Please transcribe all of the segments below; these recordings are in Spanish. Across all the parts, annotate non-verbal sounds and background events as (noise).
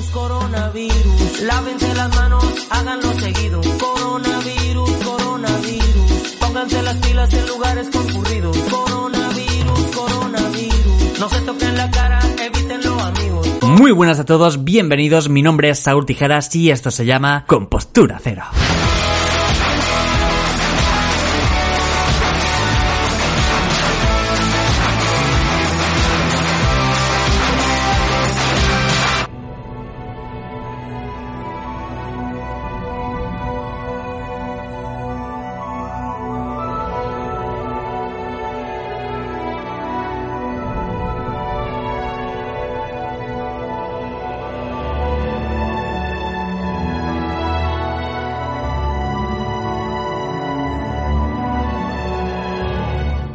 Coronavirus, coronavirus. Lávense las manos, háganlo seguido. Coronavirus, coronavirus. Pónganse las pilas en lugares concurridos. Coronavirus, coronavirus. No se toquen la cara, evítenlo, amigos. Muy buenas a todos, bienvenidos. Mi nombre es Saúl Tijeras y esto se llama Compostura Cero.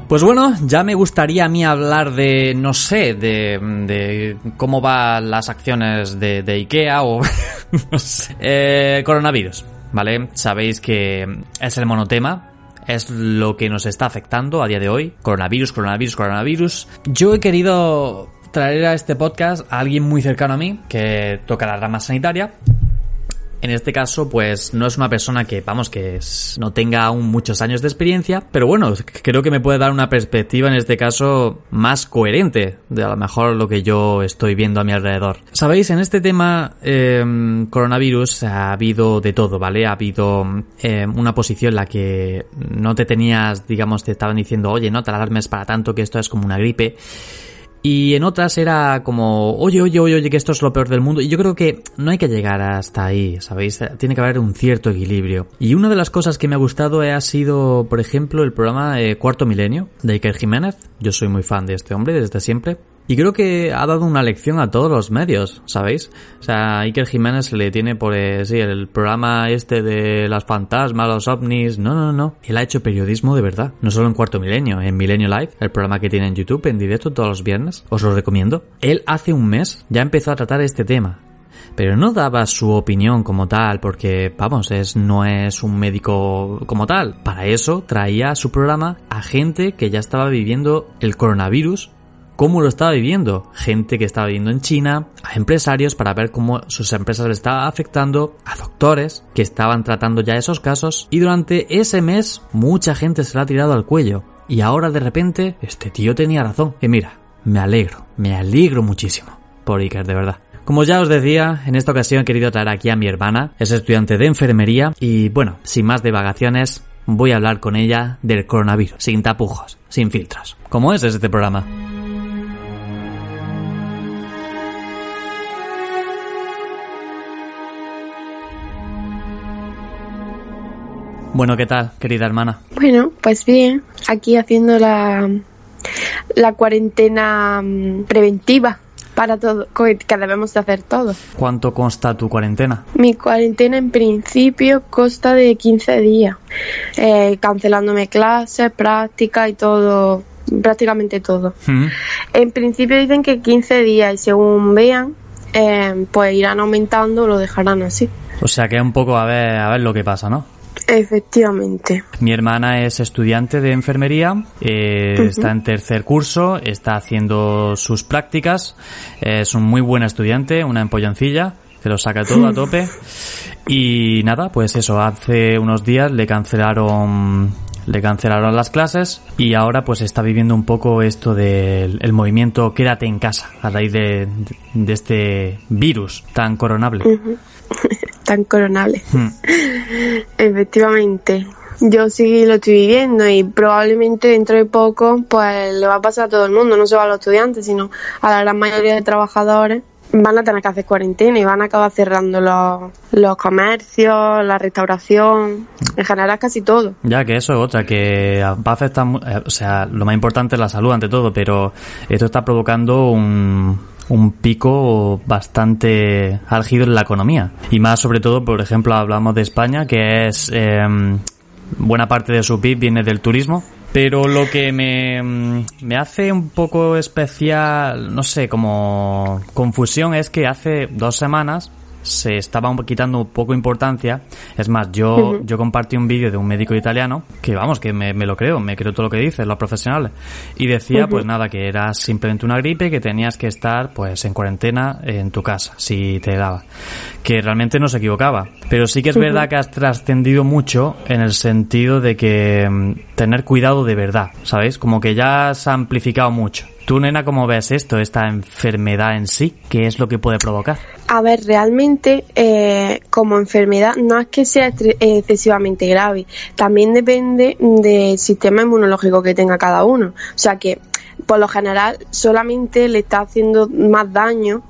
Pues bueno, ya me gustaría a mí hablar de, no sé, de, de cómo van las acciones de, Ikea o, (laughs) no sé, eh, coronavirus, ¿vale? Sabéis que es el monotema, es lo que nos está afectando a día de hoy. Coronavirus, coronavirus, coronavirus. Yo he querido traer a este podcast a alguien muy cercano a mí que toca la rama sanitaria en este caso, pues no es una persona que, vamos, que no tenga aún muchos años de experiencia, pero bueno, creo que me puede dar una perspectiva en este caso más coherente de a lo mejor lo que yo estoy viendo a mi alrededor. Sabéis, en este tema eh, coronavirus ha habido de todo, ¿vale? Ha habido eh, una posición en la que no te tenías, digamos, te estaban diciendo, oye, no te alarmes para tanto que esto es como una gripe. Y en otras era como, oye, oye, oye, oye, que esto es lo peor del mundo. Y yo creo que no hay que llegar hasta ahí, ¿sabéis? Tiene que haber un cierto equilibrio. Y una de las cosas que me ha gustado ha sido, por ejemplo, el programa eh, Cuarto Milenio de Iker Jiménez. Yo soy muy fan de este hombre desde siempre. Y creo que ha dado una lección a todos los medios, ¿sabéis? O sea, Iker Jiménez le tiene por, eh, sí, el programa este de las fantasmas, los ovnis. No, no, no. Él ha hecho periodismo de verdad. No solo en Cuarto Milenio, en Milenio Live, el programa que tiene en YouTube en directo todos los viernes. Os lo recomiendo. Él hace un mes ya empezó a tratar este tema pero no daba su opinión como tal, porque, vamos, es, no es un médico como tal. Para eso traía a su programa a gente que ya estaba viviendo el coronavirus cómo lo estaba viviendo. Gente que estaba viviendo en China, a empresarios para ver cómo sus empresas le estaban afectando, a doctores que estaban tratando ya esos casos. Y durante ese mes mucha gente se la ha tirado al cuello. Y ahora de repente, este tío tenía razón. Y mira, me alegro, me alegro muchísimo por Iker, de verdad. Como ya os decía, en esta ocasión he querido traer aquí a mi hermana, es estudiante de enfermería y bueno, sin más divagaciones, voy a hablar con ella del coronavirus, sin tapujos, sin filtros. ¿Cómo es este programa? Bueno, ¿qué tal, querida hermana? Bueno, pues bien, aquí haciendo la, la cuarentena mm, preventiva para todo, que debemos de hacer todo. ¿Cuánto consta tu cuarentena? Mi cuarentena en principio consta de 15 días, eh, cancelándome clases, prácticas y todo, prácticamente todo. Mm. En principio dicen que 15 días y según vean, eh, pues irán aumentando, lo dejarán así. O sea que un poco a ver, a ver lo que pasa, ¿no? Efectivamente. Mi hermana es estudiante de enfermería, eh, está en tercer curso, está haciendo sus prácticas, es un muy buen estudiante, una empolloncilla, que lo saca todo a tope. Y nada, pues eso, hace unos días le cancelaron le cancelaron las clases y ahora pues está viviendo un poco esto del el movimiento quédate en casa a raíz de, de este virus tan coronable. Tan coronable. (laughs) Efectivamente. Yo sí lo estoy viviendo y probablemente dentro de poco pues le va a pasar a todo el mundo, no solo a los estudiantes, sino a la gran mayoría de trabajadores. Van a tener que hacer cuarentena y van a acabar cerrando los, los comercios, la restauración, en general casi todo. Ya que eso es otra, que va a afectar, o sea, lo más importante es la salud ante todo, pero esto está provocando un, un pico bastante álgido en la economía. Y más sobre todo, por ejemplo, hablamos de España, que es eh, buena parte de su PIB viene del turismo. Pero lo que me, me hace un poco especial, no sé, como confusión es que hace dos semanas se estaba quitando un poco importancia. Es más, yo, yo compartí un vídeo de un médico italiano, que vamos, que me, lo creo, me creo todo lo que dicen los profesionales, y decía pues nada, que era simplemente una gripe, que tenías que estar pues en cuarentena en tu casa, si te daba. Que realmente no se equivocaba. Pero sí que es verdad que has trascendido mucho en el sentido de que mm, tener cuidado de verdad, ¿sabéis? Como que ya se ha amplificado mucho. Tú, nena, ¿cómo ves esto, esta enfermedad en sí? ¿Qué es lo que puede provocar? A ver, realmente eh, como enfermedad no es que sea excesivamente grave, también depende del sistema inmunológico que tenga cada uno. O sea que, por lo general, solamente le está haciendo más daño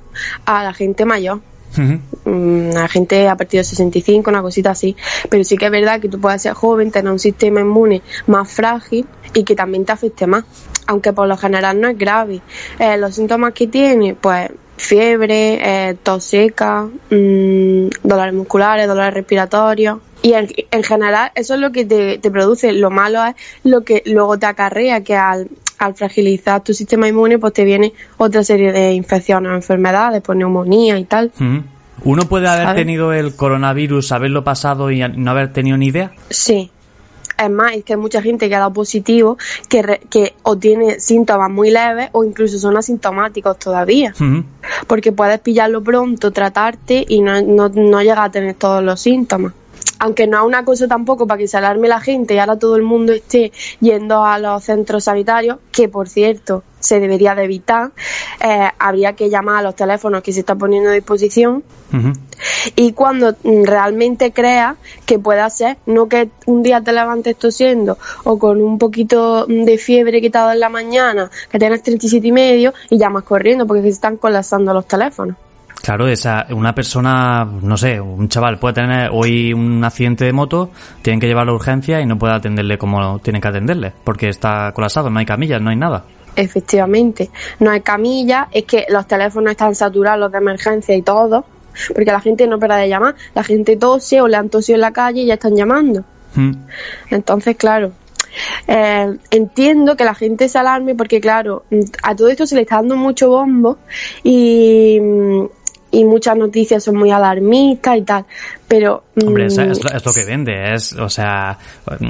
a la gente mayor. Mm, a la gente a partir de 65, una cosita así. Pero sí que es verdad que tú puedes ser joven, tener un sistema inmune más frágil y que también te afecte más aunque por lo general no es grave. Eh, los síntomas que tiene, pues fiebre, eh, tos seca, mmm, dolores musculares, dolores respiratorios. Y en, en, general eso es lo que te, te, produce. Lo malo es lo que luego te acarrea, que al, al fragilizar tu sistema inmune, pues te viene otra serie de infecciones o enfermedades, pues neumonía y tal. ¿Uno puede haber tenido el coronavirus, haberlo pasado y no haber tenido ni idea? Sí, es más, es que hay mucha gente que ha dado positivo que, que o tiene síntomas muy leves o incluso son asintomáticos todavía. Porque puedes pillarlo pronto, tratarte y no, no, no llega a tener todos los síntomas aunque no es una cosa tampoco para que se alarme la gente y ahora todo el mundo esté yendo a los centros sanitarios, que por cierto se debería de evitar, eh, habría que llamar a los teléfonos que se está poniendo a disposición y cuando realmente creas que pueda ser, no que un día te levantes tosiendo o con un poquito de fiebre quitado en la mañana, que tienes 37 y medio y llamas corriendo porque se están colapsando los teléfonos. Claro, esa, una persona, no sé, un chaval puede tener hoy un accidente de moto, tienen que llevarlo a urgencia y no puede atenderle como tienen que atenderle, porque está colapsado, no hay camillas, no hay nada. Efectivamente, no hay camillas, es que los teléfonos están saturados, los de emergencia y todo, porque la gente no para de llamar, la gente tose o le han tosido en la calle y ya están llamando. Hmm. Entonces, claro, eh, entiendo que la gente se alarme porque, claro, a todo esto se le está dando mucho bombo y, y muchas noticias son muy alarmistas y tal, pero... Hombre, es, lo que vende, es, o sea,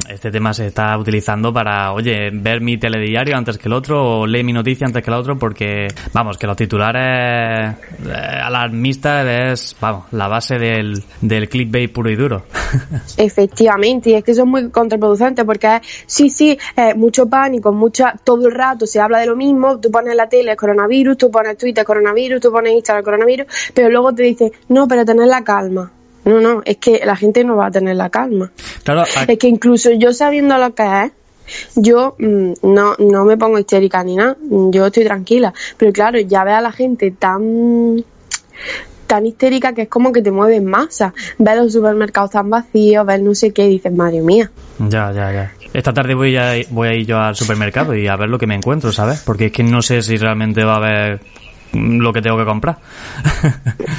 este tema se está utilizando para, oye, ver mi telediario antes que el otro o leer mi noticia antes que el otro porque, vamos, que los titulares eh, alarmistas es, vamos, la base del, del clickbait puro y duro. (laughs) Efectivamente, y es que eso es muy contraproducente porque sí, sí, mucho pánico, mucha, todo el rato se habla de lo mismo, tú pones la tele coronavirus, tú pones Twitter coronavirus, tú pones Instagram coronavirus, pero luego te dicen, no, pero tener la calma. No, no, es que la gente no va a tener la calma. Claro, Es que incluso yo sabiendo lo que es, yo mm, no, no me pongo histérica ni nada, yo estoy tranquila. Pero claro, ya ve a la gente tan tan histérica que es como que te mueve en masa. Ves los supermercados tan vacíos, ves no sé qué, y dices, madre mía. Ya, ya, ya. Esta tarde voy a, voy a ir yo al supermercado y a ver lo que me encuentro, ¿sabes? Porque es que no sé si realmente va a haber lo que tengo que comprar. (laughs)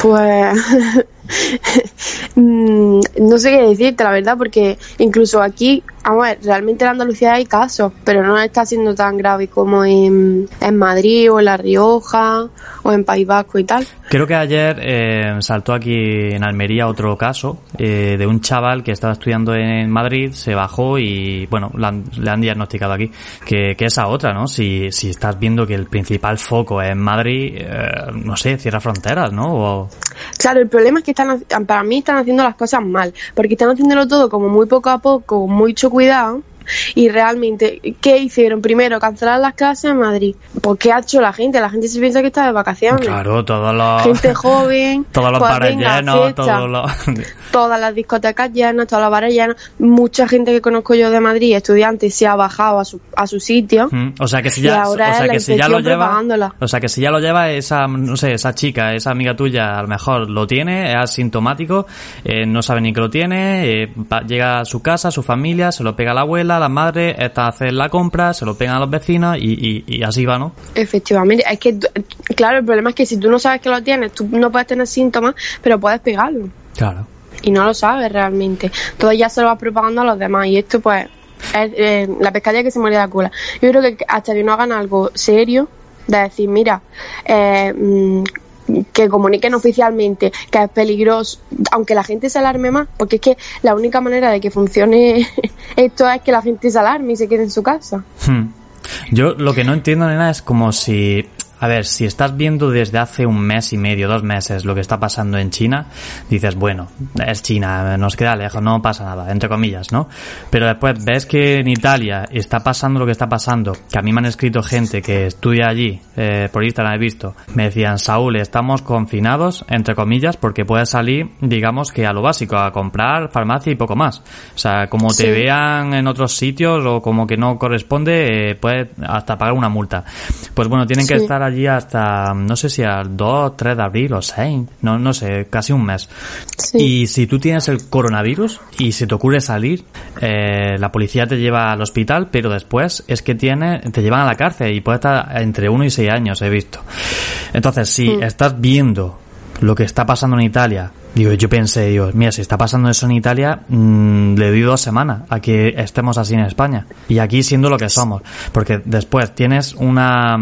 Pues (laughs) (laughs) no sé qué decirte, la verdad, porque incluso aquí, vamos a ver, realmente en Andalucía hay casos, pero no está siendo tan grave como en, en Madrid o en La Rioja o en País Vasco y tal. Creo que ayer eh, saltó aquí en Almería otro caso eh, de un chaval que estaba estudiando en Madrid, se bajó y, bueno, le han, diagnosticado aquí que, que esa otra, ¿no? Si, si estás viendo que el principal foco es en Madrid, eh, no sé, cierra fronteras, ¿no? Claro, el problema es que están, para mí están haciendo las cosas mal, porque están haciéndolo todo como muy poco a poco, con mucho cuidado y realmente, ¿qué hicieron? Primero, cancelar las clases en Madrid. ¿Por qué ha hecho la gente? La gente se piensa que está de vacaciones. Claro, (laughs) todos los... Gente joven. todos los pues bares llenos, todos los... todas las discotecas llenas, todos los bares llenos. Mucha gente que conozco yo de Madrid, estudiantes, se ha bajado a su, a su sitio. O sea que si ya, o sea que si ya lo lleva, o sea que si ya lo lleva esa, no sé, esa chica, esa amiga tuya, a lo mejor lo tiene, es asintomático, eh, no sabe ni que lo tiene, eh, llega a su casa, a su familia, se lo pega a la abuela, la madre está a hacer la compra, se lo pegan a los vecinos y, y, así va, ¿no? Efectivamente, es que, claro, el problema es que si tú no sabes que lo tienes, tú no puedes tener síntomas, pero puedes pegarlo. Claro. Y no lo sabes realmente. Todo ya se lo va propagando a los demás y esto pues es eh, la pescadilla que se muere de la cola. Yo creo que hasta que no hagan algo serio, de decir, mira, eh, mm, que comuniquen oficialmente que es peligroso, aunque la gente se alarme más, porque es que la única manera de que funcione (laughs) esto es que la gente se alarme y se quede en su casa. Hmm. Yo lo que no entiendo, nena, es como si a ver, si estás viendo desde hace un mes y medio, dos meses, lo que está pasando en China, dices, bueno, es China, nos queda lejos, no pasa nada, entre comillas, ¿no? Pero después ves que en Italia está pasando lo que está pasando, que a mí me han escrito gente que estudia allí, eh, por Instagram he visto, me decían, Saúl, estamos confinados, entre comillas, porque puedes salir, digamos que a lo básico, a comprar farmacia y poco más. O sea, como te vean en otros sitios o como que no corresponde, eh, puedes hasta pagar una multa. Pues bueno, tienen que estar allí hasta, no sé si al 2, 3 de abril o 6, no, no sé, casi un mes. Y si tú tienes el coronavirus y se te ocurre salir, eh, la policía te lleva al hospital, pero después es que tiene, te llevan a la cárcel y puede estar entre 1 y 6 años, he visto. Entonces, si Mm. estás viendo lo que está pasando en Italia, digo, yo pensé, digo, mira, si está pasando eso en Italia, mm, le doy dos semanas a que estemos así en España. Y aquí siendo lo que somos. Porque después tienes una,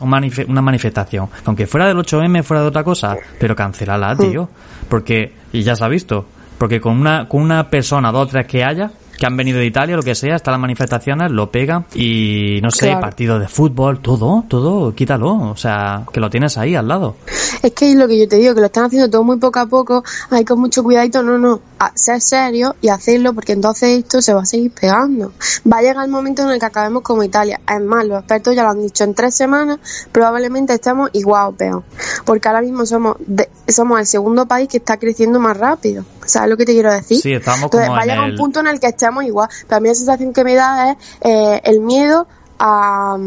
una manifestación, aunque fuera del 8M, fuera de otra cosa, pero cancelala, tío. Porque, y ya se ha visto, porque con una, con una persona, dos o tres que haya, que han venido de Italia, lo que sea, están las manifestaciones, lo pegan y no sé, Claro. partidos de fútbol, todo, todo, quítalo. O sea, que lo tienes ahí al lado. Es que es lo que yo te digo, que lo están haciendo todo muy poco a poco, hay con mucho cuidadito, no, no, a ser serio y hacerlo porque entonces esto se va a seguir pegando. Va a llegar el momento en el que acabemos como Italia. Es más, los expertos ya lo han dicho, en tres semanas probablemente estemos igual o peor. Porque ahora mismo somos, de- somos el segundo país que está creciendo más rápido. ¿Sabes lo que te quiero decir? Sí, estamos Entonces como va a llegar el- un punto en el que estemos igual. Pero a mí la sensación que me da es eh, el miedo a,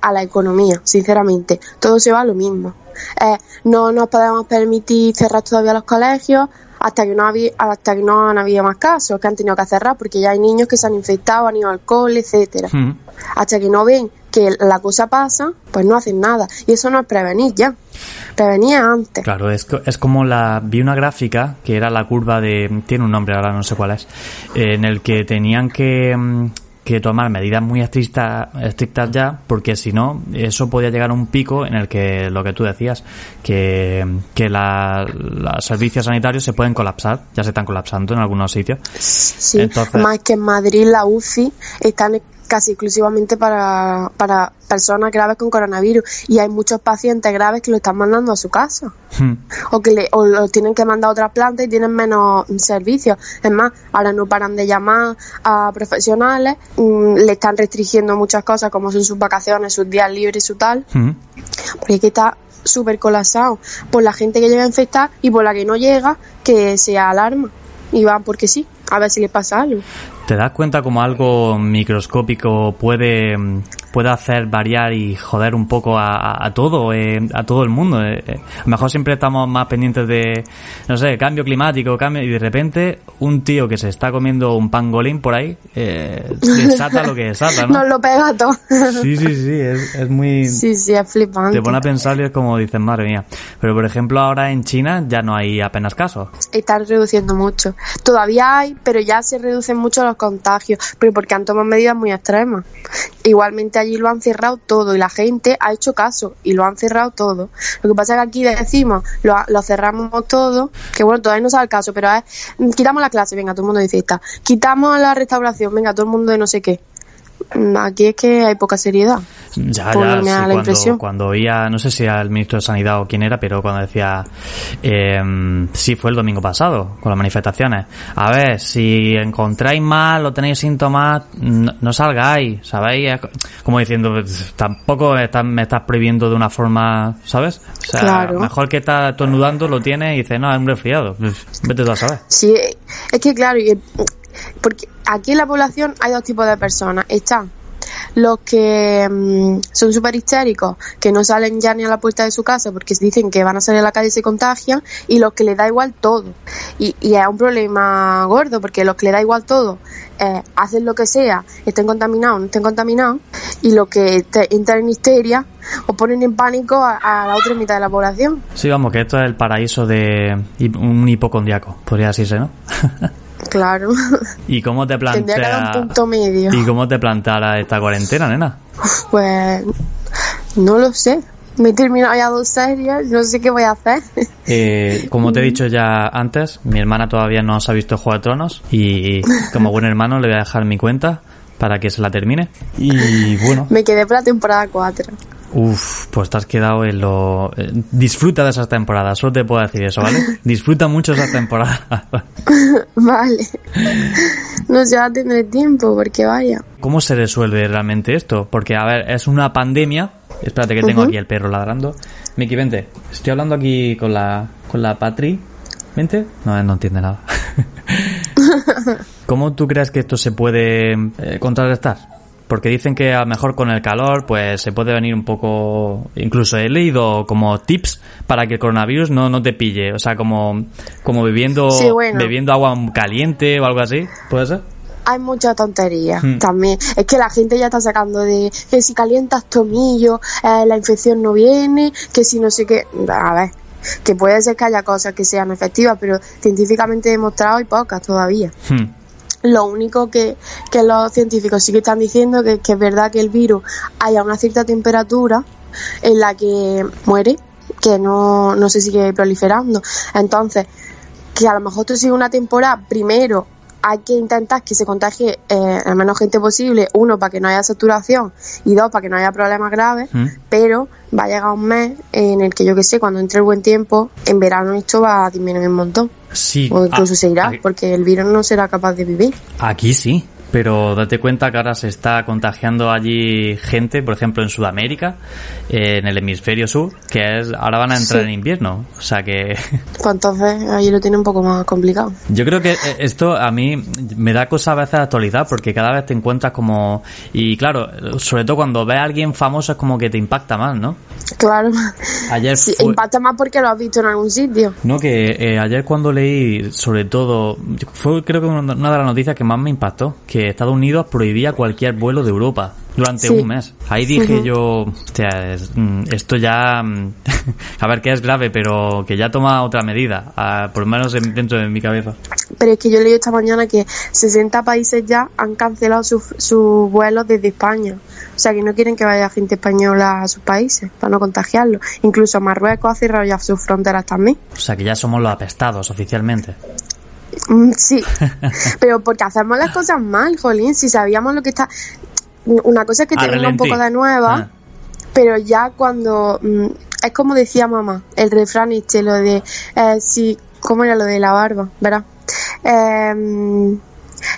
a la economía, sinceramente. Todo se va a lo mismo. Eh, no nos podemos permitir cerrar todavía los colegios hasta que no había, hasta que no han habido más casos que han tenido que cerrar porque ya hay niños que se han infectado, han ido al alcohol, etcétera. Mm. Hasta que no ven que la cosa pasa, pues no hacen nada. Y eso no es prevenir ya. Prevenir es antes. Claro, es, es como la. Vi una gráfica que era la curva de. Tiene un nombre, ahora no sé cuál es. en el que tenían que. Que tomar medidas muy estrictas, estrictas ya, porque si no, eso podía llegar a un pico en el que lo que tú decías, que, que la- los servicios sanitarios se pueden colapsar, ya se están colapsando en algunos sitios. Sí, Entonces- más que en Madrid la UCI están casi exclusivamente para, para personas graves con coronavirus y hay muchos pacientes graves que lo están mandando a su casa Hmm. o que le, o lo tienen que mandar a otra planta y tienen menos servicios. Es más, ahora no paran de llamar a profesionales, mm, le están restringiendo muchas cosas como son sus vacaciones, sus días libres y su tal, Hmm. porque que está súper colapsado por la gente que llega a infectar y por la que no llega, que se alarma y van porque sí, a ver si le pasa algo. ¿Te das cuenta como algo microscópico puede, mm, puede hacer variar y joder un poco a, a- todo, eh, a todo el mundo? eh? Eh, A lo mejor siempre estamos más pendientes de, no sé, cambio climático, cambio, y de repente un tío que se está comiendo un pangolín por ahí, eh, desata lo que desata, ¿no? (laughs) Nos lo pega todo. Sí, sí, sí, es, es muy... Sí, sí, es flipante. Te pone a pensar y es como dices, madre mía. Pero por ejemplo ahora en China ya no hay apenas casos. Están reduciendo mucho. Todavía hay, pero ya se reducen mucho los contagios, pero porque han tomado medidas muy extremas. Igualmente allí lo han cerrado todo y la gente ha hecho caso y lo han cerrado todo. Lo que pasa es que aquí decimos, lo, lo cerramos todo, que bueno, todavía no sabe el caso, pero es, quitamos la clase, venga, todo el mundo dice esta. Quitamos la restauración, venga, todo el mundo de no sé qué. Aquí es que hay poca seriedad. Ya, ya, sí, la cuando, impresión. cuando oía, no sé si el ministro de Sanidad o quién era, pero cuando decía, eh, sí, fue el domingo pasado, con las manifestaciones. A ver, si encontráis mal o tenéis síntomas, no, no salgáis, ¿sabéis? Como diciendo, pues, tampoco estás- me estás prohibiendo de una forma, ¿sabes? O sea, Claro. mejor que estás estornudando, lo tienes y dices, no, es un resfriado. Pues, Vete tú a saber. Sí, es que claro, porque aquí en la población hay dos tipos de personas. Están los que mm, son súper histéricos, que no salen ya ni a la puerta de su casa porque dicen que van a salir a la calle y se contagian, y los que les da igual todo. Y, y es un problema gordo porque los que les da igual todo eh, hacen lo que sea, estén contaminados o no estén contaminados, y los que entran en histeria o ponen en pánico a, a la otra mitad de la población. Sí, vamos, que esto es el paraíso de un hipocondriaco, podría decirse, ¿no? (laughs) Claro. ¿Y cómo te Tendría que haber plantea... un punto medio. ¿Y cómo te esta cuarentena, nena? Pues no lo sé. Me he terminado ya dos series, no sé qué voy a hacer. (laughs) Eh, como te he dicho ya antes, mi hermana todavía no se ha visto Juego de Tronos y como buen hermano le voy a dejar mi cuenta para que se la termine. Y bueno, Me quedé por la temporada 4. Uff, pues te has quedado en lo... eh, disfruta de esas temporadas, solo te puedo decir eso, ¿vale? (laughs) Disfruta mucho esas temporadas. (laughs) Vale. No se va a tener tiempo, porque vaya. ¿Cómo se resuelve realmente esto? Porque, a ver, es una pandemia. Espérate que tengo Ujú. aquí el perro ladrando. Miki, vente. Estoy hablando aquí con la, con la Patri. ¿Vente? No, él no entiende nada. (laughs) ¿Cómo tú crees que esto se puede eh, contrarrestar? Porque dicen que a lo mejor con el calor pues se puede venir un poco... Incluso he leído como tips para que el coronavirus no, no te pille. O sea, como, como bebiendo, Sí, bueno. bebiendo agua caliente o algo así. ¿Puede ser? Hay mucha tontería Hmm. también. Es que la gente ya está sacando de que si calientas tomillo, eh, la infección no viene, que si no sé qué. A ver, que puede ser que haya cosas que sean efectivas, pero científicamente demostrado hay pocas todavía. Hmm. Lo único que, que los científicos sí que están diciendo que, que es verdad que el virus haya una cierta temperatura en la que muere, que no, no se sigue proliferando. Entonces, que a lo mejor tú sigues una temporada, primero hay que intentar que se contagie eh, a menos gente posible, uno para que no haya saturación y dos para que no haya problemas graves, Mm. pero va a llegar un mes en el que yo que sé, cuando entre el buen tiempo, en verano esto va a disminuir un montón. Sí. O incluso a- se irá, a- porque el virus no será capaz de vivir. Aquí sí, pero date cuenta que ahora se está contagiando allí gente, por ejemplo en Sudamérica, eh, en el hemisferio sur, que es ahora van a entrar Sí. en invierno. O sea que (laughs) Pues entonces ahí lo tiene un poco más complicado. yo creo que eh, esto a mí me da cosa a veces de actualidad porque cada vez te encuentras como... Y claro, sobre todo cuando ves a alguien famoso es como que te impacta más, ¿no? Claro. Ayer Sí, fue- impacta más porque lo has visto en algún sitio. No, que eh, ayer cuando leí sobre todo, fue creo que una de las noticias que más me impactó, que Estados Unidos prohibía cualquier vuelo de Europa durante Sí. un mes. Ahí dije yo, hostia, mm, esto ya, mm, (laughs) a ver que es grave, pero que ya toma otra medida, por lo menos en- dentro de mi cabeza. Pero es que yo leí esta mañana que 60 países ya han cancelado sus sus vuelos desde España. O sea que no quieren que vaya gente española a sus países para no contagiarlo. Incluso Marruecos ha cerrado ya sus fronteras también. O sea que ya somos los apestados oficialmente. Mm, Sí, (laughs) pero porque hacemos las cosas mal, Jolín. Si sabíamos lo que está. Una cosa es que A te venga un poco de nueva, Ah. pero ya cuando. mm, es como decía mamá, el refrán este, lo de. Eh, si, ¿Cómo era lo de la barba? ¿Verdad? Eh,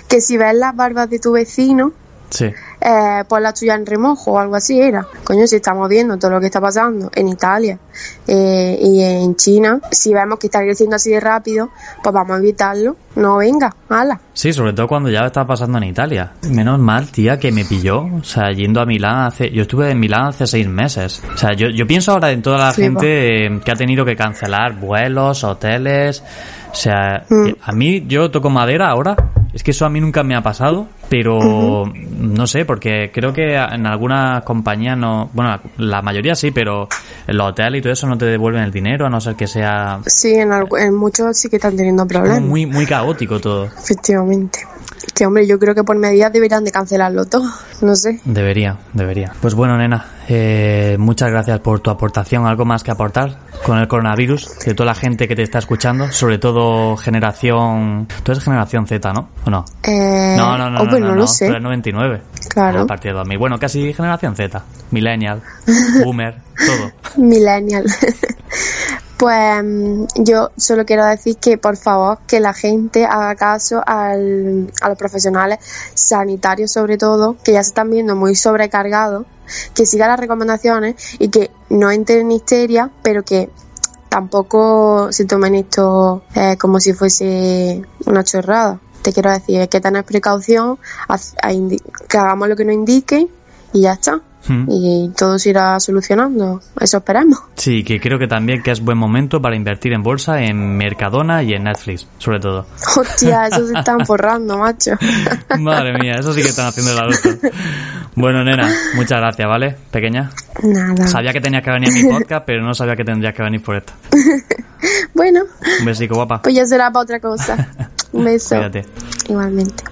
que si ves las barbas de tu vecino, Sí. Eh, pon la tuya en remojo o algo así era. Coño, si estamos viendo todo lo que está pasando en Italia eh, y en China, si vemos que está creciendo así de rápido, pues vamos a evitarlo. No venga, ala. Sí, sobre todo cuando ya está pasando en Italia. Menos mal, tía, que me pilló. O sea, yendo a Milán hace... Yo estuve en Milán hace seis meses. O sea, yo, yo pienso ahora en toda la gente eh, que ha tenido que cancelar vuelos, hoteles... O sea, Mm. a mí, yo toco madera ahora. Es que eso a mí nunca me ha pasado, pero no sé, porque creo que en algunas compañías no... Bueno, la mayoría sí, pero en los hoteles y todo eso no te devuelven el dinero, a no ser que sea Sí, en, muchos sí que están teniendo problemas. muy, muy caótico todo. Efectivamente. Que hombre, yo creo que por medidas deberían de cancelarlo todo. (laughs) No sé. Debería, debería. Pues bueno, nena, eh, muchas gracias por tu aportación. ¿Algo más que aportar con el coronavirus? De toda la gente que te está escuchando, sobre todo generación... Tú eres generación Z, ¿no? ¿O no? Eh, No, no, no, oh, no, no, no no, sé. tú eres 99. Claro. A partir de 2000. Bueno, casi generación Z. Millennial, (laughs) boomer, todo. Millennial. (laughs) pues mm, yo solo quiero decir que por favor que la gente haga caso al, a los profesionales sanitarios sobre todo, que ya se están viendo muy sobrecargados, que sigan las recomendaciones y que no entren en histeria, pero que tampoco se tomen esto eh, como si fuese una chorrada. Te quiero decir, hay que tener precaución, que hagamos lo que nos indiquen y ya está. Y todo se irá solucionando. Eso esperamos. Sí, que creo que también que es buen momento para invertir en bolsa, en Mercadona y en Netflix, sobre todo. Hostia, eso se están (laughs) forrando, macho. Madre mía, eso sí que están haciendo la lucha. Bueno, nena, muchas gracias, ¿vale? Pequeña. Nada. Sabía que tenías que venir a mi podcast, pero no sabía que tendrías que venir por esto. (laughs) Bueno, Un besico, guapa. pues ya será para otra cosa. (laughs) Un beso. Cuídate. Igualmente.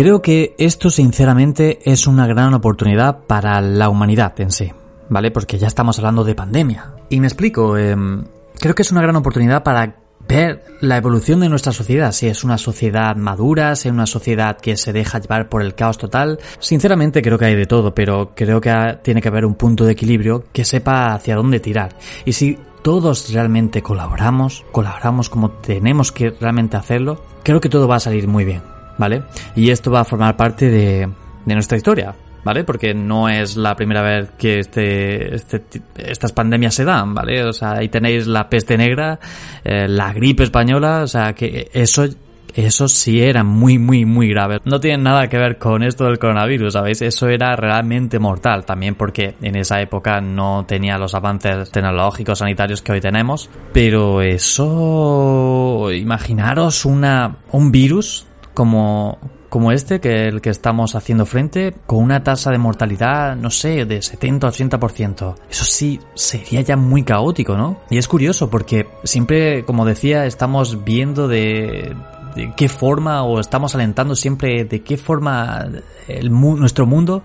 Creo que esto sinceramente es una gran oportunidad para la humanidad en sí, ¿vale? Porque ya estamos hablando de pandemia. Y me explico, em, creo que es una gran oportunidad para ver la evolución de nuestra sociedad, si es una sociedad madura, si es una sociedad que se deja llevar por el caos total. Sinceramente creo que hay de todo, pero creo que tiene que haber un punto de equilibrio que sepa hacia dónde tirar. Y si todos realmente colaboramos, colaboramos como tenemos que realmente hacerlo, creo que todo va a salir muy bien, ¿vale? Y esto va a formar parte de, de nuestra historia. ¿vale? Porque no es la primera vez que este, este, estas pandemias se dan, ¿vale? O sea, ahí tenéis la peste negra, eh, la gripe española, o sea, que eso eso sí era muy, muy, muy grave. No tiene nada que ver con esto del coronavirus, ¿sabéis? Eso era realmente mortal, también porque en esa época no tenía los avances tecnológicos sanitarios que hoy tenemos. Pero eso, imaginaros una, un virus como, como este, que el que estamos haciendo frente, con una tasa de mortalidad, no sé, de 70 o 80%. Eso sí, sería ya muy caótico, ¿no? Y es curioso porque siempre, como decía, estamos viendo de, de qué forma o estamos alentando siempre de qué forma el, nuestro mundo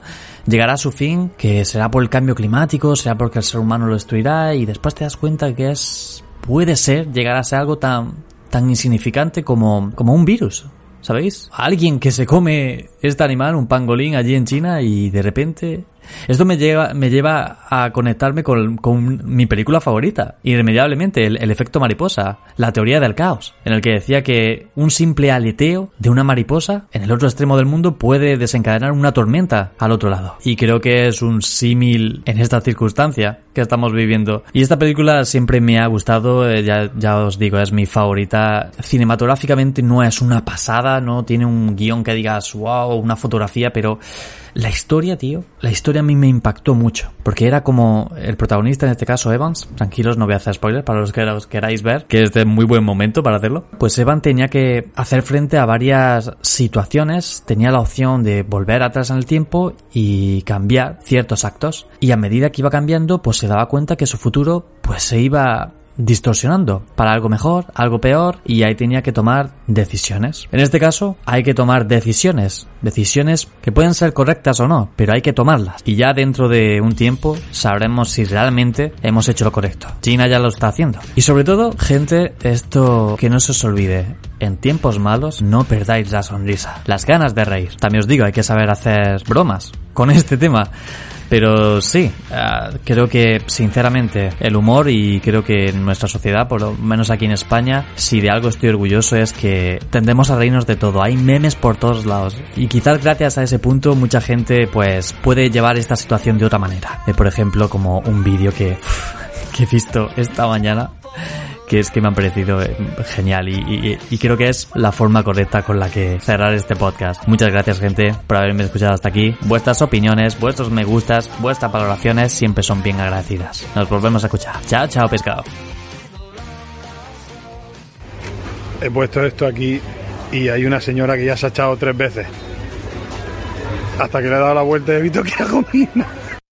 llegará a su fin, que será por el cambio climático, será porque el ser humano lo destruirá y después te das cuenta que es puede ser llegar a ser algo tan tan insignificante como como un virus, ¿sabéis? Alguien que se come este animal, un pangolín allí en China y de repente... Esto me lleva, me lleva a conectarme con, mi película favorita, irremediablemente, el, el, efecto mariposa, la teoría del caos, en el que decía que un simple aleteo de una mariposa en el otro extremo del mundo puede desencadenar una tormenta al otro lado. Y creo que es un símil en esta circunstancia que estamos viviendo. Y esta película siempre me ha gustado, eh, ya, ya os digo, es mi favorita. Cinematográficamente no es una pasada, no tiene un guion que digas, wow, una fotografía, pero la historia, tío, la historia a mí me impactó mucho, porque era como el protagonista, en este caso Evans, tranquilos, no voy a hacer spoilers para los que os queráis ver, que es de muy buen momento para hacerlo, pues Evan tenía que hacer frente a varias situaciones, tenía la opción de volver atrás en el tiempo y cambiar ciertos actos, y a medida que iba cambiando, pues se daba cuenta que su futuro pues se iba distorsionando para algo mejor, algo peor y ahí tenía que tomar decisiones. En este caso hay que tomar decisiones, decisiones que pueden ser correctas o no, pero hay que tomarlas y ya dentro de un tiempo sabremos si realmente hemos hecho lo correcto. China ya lo está haciendo. Y sobre todo, gente, esto que no se os olvide, en tiempos malos no perdáis la sonrisa, las ganas de reír. También os digo, hay que saber hacer bromas con este tema. Pero sí, uh, creo que sinceramente el humor y creo que en nuestra sociedad, por lo menos aquí en España, si de algo estoy orgulloso es que tendemos a reírnos de todo. Hay memes por todos lados. Y quizás gracias a ese punto mucha gente pues puede llevar esta situación de otra manera. De, por ejemplo, como un vídeo que, (laughs) que he visto esta mañana que es que me han parecido eh, genial y, creo que es la forma correcta con la que cerrar este podcast. Muchas gracias gente por haberme escuchado hasta aquí. Vuestras opiniones, vuestros me gustas, vuestras valoraciones siempre son bien agradecidas. Nos volvemos a escuchar. Chao, chao pescado. He puesto esto aquí y hay una señora que ya se ha echado tres veces. Hasta que le he dado la vuelta y he visto que hago mina.